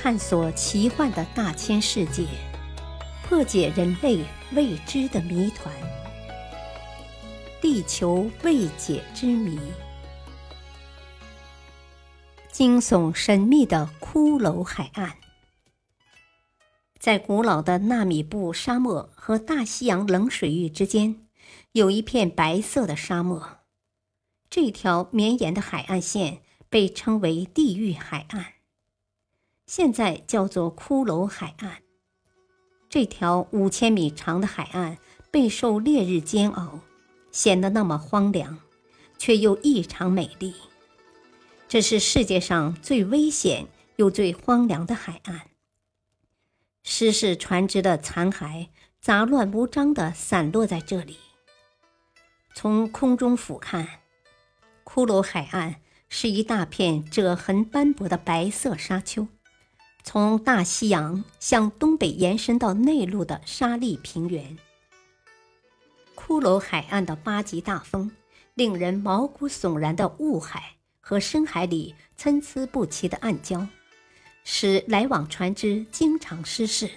探索奇幻的大千世界，破解人类未知的谜团。地球未解之谜，惊悚神秘的骷髅海岸，在古老的纳米布沙漠和大西洋冷水域之间，有一片白色的沙漠。这条绵延的海岸线被称为地狱海岸。现在叫做骷髅海岸。这条五千米长的海岸备受烈日煎熬，显得那么荒凉，却又异常美丽。这是世界上最危险又最荒凉的海岸。失事船只的残骸杂乱无章地散落在这里。从空中俯瞰，骷髅海岸是一大片褶痕斑驳的白色沙丘。从大西洋向东北延伸到内陆的沙砾平原，骷髅海岸的八级大风，令人毛骨悚然的雾海和深海里参差不齐的暗礁，使来往船只经常失事。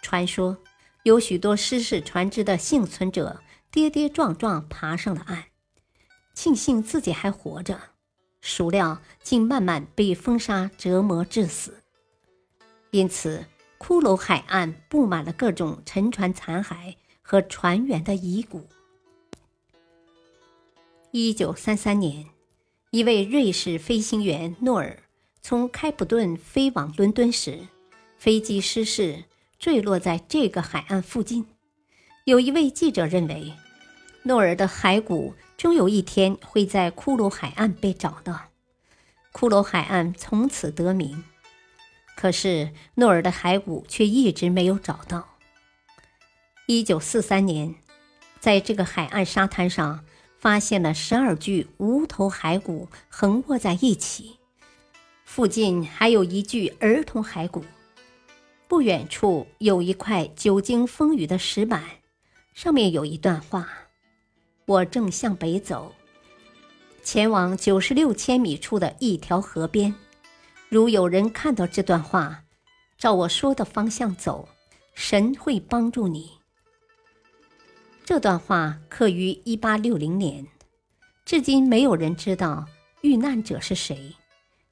传说有许多失事船只的幸存者跌跌撞撞爬上了岸，庆幸自己还活着，孰料竟慢慢被风沙折磨致死。因此，骷髅海岸布满了各种沉船残骸和船员的遗骨。一九三三年，一位瑞士飞行员诺尔从开普敦飞往伦敦时，飞机失事，坠落在这个海岸附近。有一位记者认为，诺尔的骸骨终有一天会在骷髅海岸被找到，骷髅海岸从此得名。可是诺尔的骸骨却一直没有找到。一九四三年，在这个海岸沙滩上发现了十二具无头骸骨横卧在一起，附近还有一具儿童骸骨。不远处有一块久经风雨的石板，上面有一段话：“我正向北走，前往九十六千米处的一条河边。”如有人看到这段话，照我说的方向走，神会帮助你。这段话刻于一八六零年，至今没有人知道遇难者是谁，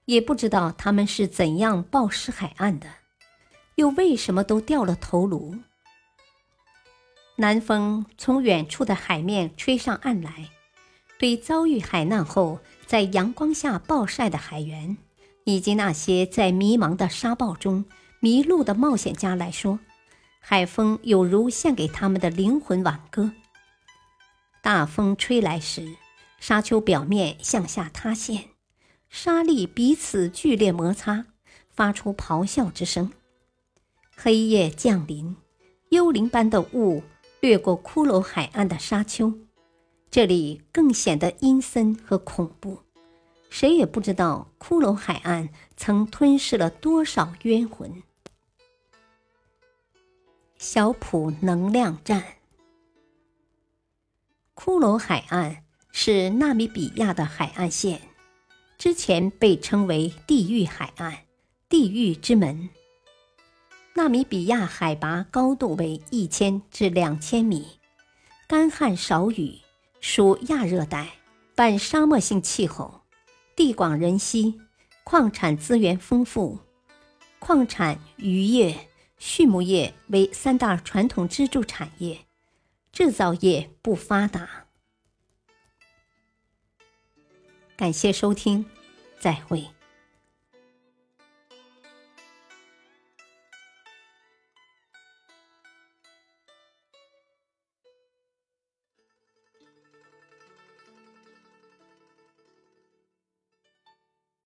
也不知道他们是怎样暴尸海岸的，又为什么都掉了头颅。南风从远处的海面吹上岸来，对遭遇海难后在阳光下暴晒的海员。以及那些在迷茫的沙暴中迷路的冒险家来说，海风有如献给他们的灵魂挽歌。大风吹来时，沙丘表面向下塌陷，沙粒彼此剧烈摩擦，发出咆哮之声。黑夜降临，幽灵般的雾掠过骷髅海岸的沙丘，这里更显得阴森和恐怖。谁也不知道骷髅海岸曾吞噬了多少冤魂。小普能量站。骷髅海岸是纳米比亚的海岸线，之前被称为地狱海岸、地狱之门。纳米比亚海拔高度为一千至两千米，干旱少雨，属亚热带半沙漠性气候。地广人稀，矿产资源丰富，矿产、渔业、畜牧业为三大传统支柱产业，制造业不发达。感谢收听，再会。